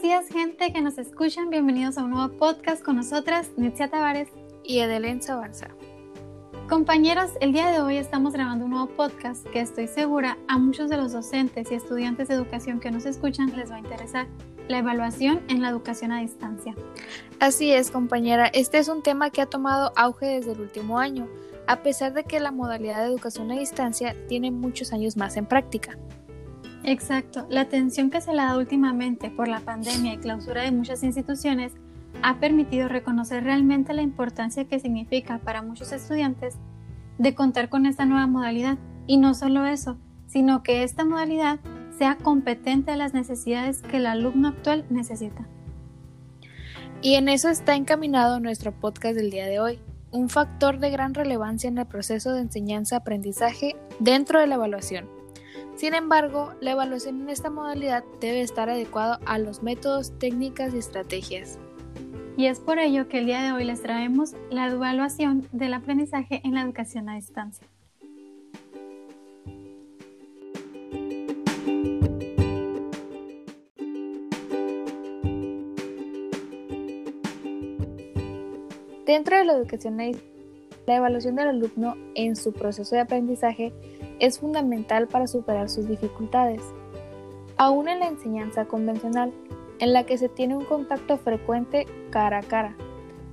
Buenos días, gente que nos escuchan. Bienvenidos a un nuevo podcast con nosotras, Netzia Tavares y Edelén Sabanza. Compañeros, el día de hoy estamos grabando un nuevo podcast que estoy segura a muchos de los docentes y estudiantes de educación que nos escuchan les va a interesar, la evaluación en la educación a distancia. Así es, compañera, este es un tema que ha tomado auge desde el último año, a pesar de que la modalidad de educación a distancia tiene muchos años más en práctica. Exacto. La atención que se le ha dado últimamente por la pandemia y clausura de muchas instituciones ha permitido reconocer realmente la importancia que significa para muchos estudiantes de contar con esta nueva modalidad. Y no solo eso, sino que esta modalidad sea competente a las necesidades que el alumno actual necesita. Y en eso está encaminado nuestro podcast del día de hoy, un factor de gran relevancia en el proceso de enseñanza-aprendizaje dentro de la evaluación sin embargo, la evaluación en esta modalidad debe estar adecuada a los métodos, técnicas y estrategias. Y es por ello que el día de hoy les traemos la evaluación del aprendizaje en la educación a distancia. Dentro de la educación a distancia, la evaluación del alumno en su proceso de aprendizaje es fundamental para superar sus dificultades. Aún en la enseñanza convencional, en la que se tiene un contacto frecuente cara a cara,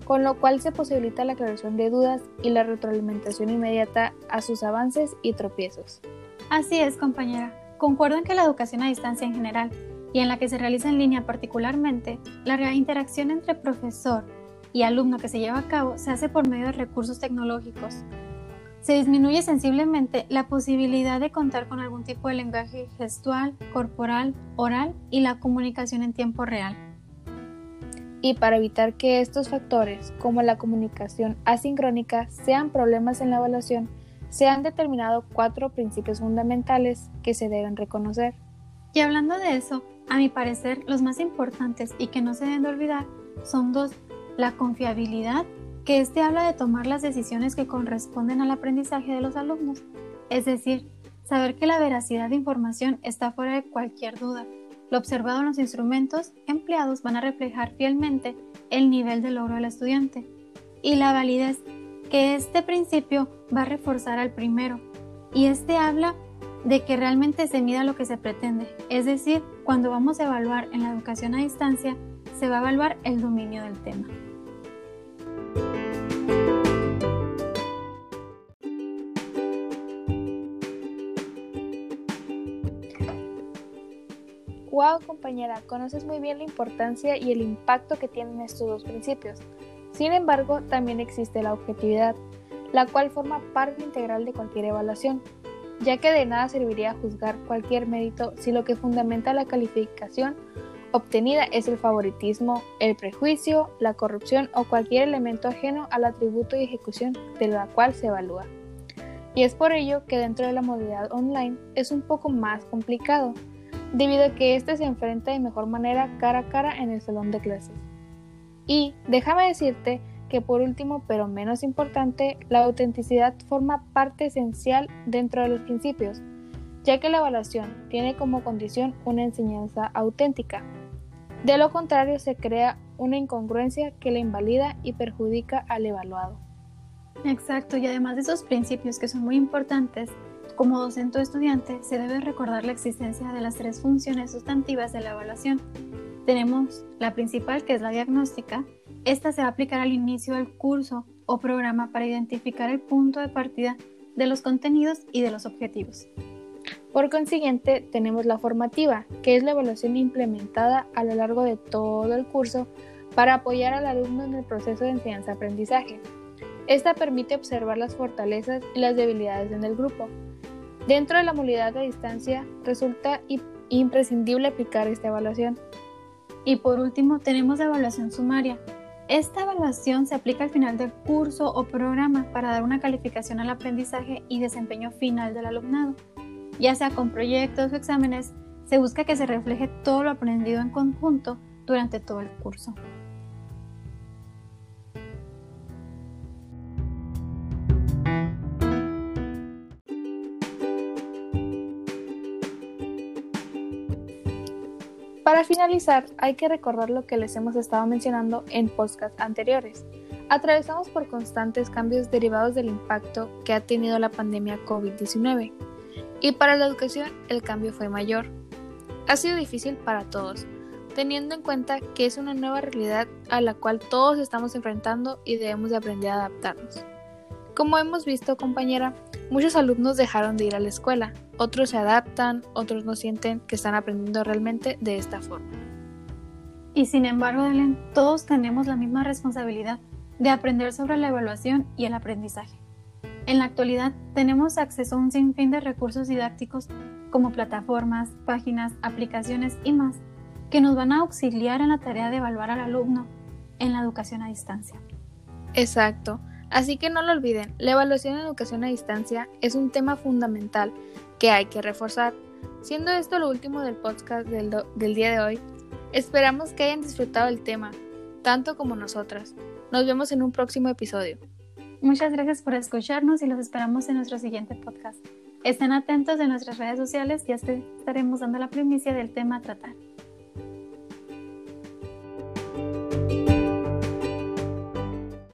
con lo cual se posibilita la aclaración de dudas y la retroalimentación inmediata a sus avances y tropiezos. Así es, compañera. Concuerdo en que la educación a distancia en general y en la que se realiza en línea particularmente, la interacción entre profesor y alumno que se lleva a cabo se hace por medio de recursos tecnológicos, se disminuye sensiblemente la posibilidad de contar con algún tipo de lenguaje gestual, corporal, oral y la comunicación en tiempo real. Y para evitar que estos factores, como la comunicación asincrónica, sean problemas en la evaluación, se han determinado cuatro principios fundamentales que se deben reconocer. Y hablando de eso, a mi parecer, los más importantes y que no se deben de olvidar son dos, la confiabilidad que este habla de tomar las decisiones que corresponden al aprendizaje de los alumnos, es decir, saber que la veracidad de información está fuera de cualquier duda. Lo observado en los instrumentos empleados van a reflejar fielmente el nivel de logro del estudiante. Y la validez, que este principio va a reforzar al primero. Y este habla de que realmente se mida lo que se pretende. Es decir, cuando vamos a evaluar en la educación a distancia, se va a evaluar el dominio del tema. Wow, compañera, conoces muy bien la importancia y el impacto que tienen estos dos principios. Sin embargo, también existe la objetividad, la cual forma parte integral de cualquier evaluación, ya que de nada serviría juzgar cualquier mérito si lo que fundamenta la calificación obtenida es el favoritismo, el prejuicio, la corrupción o cualquier elemento ajeno al atributo y ejecución de la cual se evalúa. Y es por ello que dentro de la modalidad online es un poco más complicado, debido a que éste se enfrenta de mejor manera cara a cara en el salón de clases. Y déjame decirte que por último, pero menos importante, la autenticidad forma parte esencial dentro de los principios, ya que la evaluación tiene como condición una enseñanza auténtica. De lo contrario, se crea una incongruencia que la invalida y perjudica al evaluado. Exacto, y además de esos principios que son muy importantes, como docente o estudiante, se debe recordar la existencia de las tres funciones sustantivas de la evaluación. Tenemos la principal, que es la diagnóstica. Esta se va a aplicar al inicio del curso o programa para identificar el punto de partida de los contenidos y de los objetivos. Por consiguiente, tenemos la formativa, que es la evaluación implementada a lo largo de todo el curso para apoyar al alumno en el proceso de enseñanza-aprendizaje. Esta permite observar las fortalezas y las debilidades en el grupo, Dentro de la movilidad a distancia resulta imprescindible aplicar esta evaluación. Y por último tenemos la evaluación sumaria. Esta evaluación se aplica al final del curso o programa para dar una calificación al aprendizaje y desempeño final del alumnado. Ya sea con proyectos o exámenes, se busca que se refleje todo lo aprendido en conjunto durante todo el curso. Finalizar, hay que recordar lo que les hemos estado mencionando en podcasts anteriores. Atravesamos por constantes cambios derivados del impacto que ha tenido la pandemia COVID-19 y para la educación el cambio fue mayor. Ha sido difícil para todos, teniendo en cuenta que es una nueva realidad a la cual todos estamos enfrentando y debemos de aprender a adaptarnos. Como hemos visto, compañera, muchos alumnos dejaron de ir a la escuela, otros se adaptan, otros no sienten que están aprendiendo realmente de esta forma. Y sin embargo, Ellen, todos tenemos la misma responsabilidad de aprender sobre la evaluación y el aprendizaje. En la actualidad tenemos acceso a un sinfín de recursos didácticos como plataformas, páginas, aplicaciones y más que nos van a auxiliar en la tarea de evaluar al alumno en la educación a distancia. Exacto. Así que no lo olviden, la evaluación en educación a distancia es un tema fundamental que hay que reforzar. Siendo esto lo último del podcast del, día de hoy, esperamos que hayan disfrutado el tema, tanto como nosotras. Nos vemos en un próximo episodio. Muchas gracias por escucharnos y los esperamos en nuestro siguiente podcast. Estén atentos en nuestras redes sociales, ya estaremos dando la primicia del tema a tratar.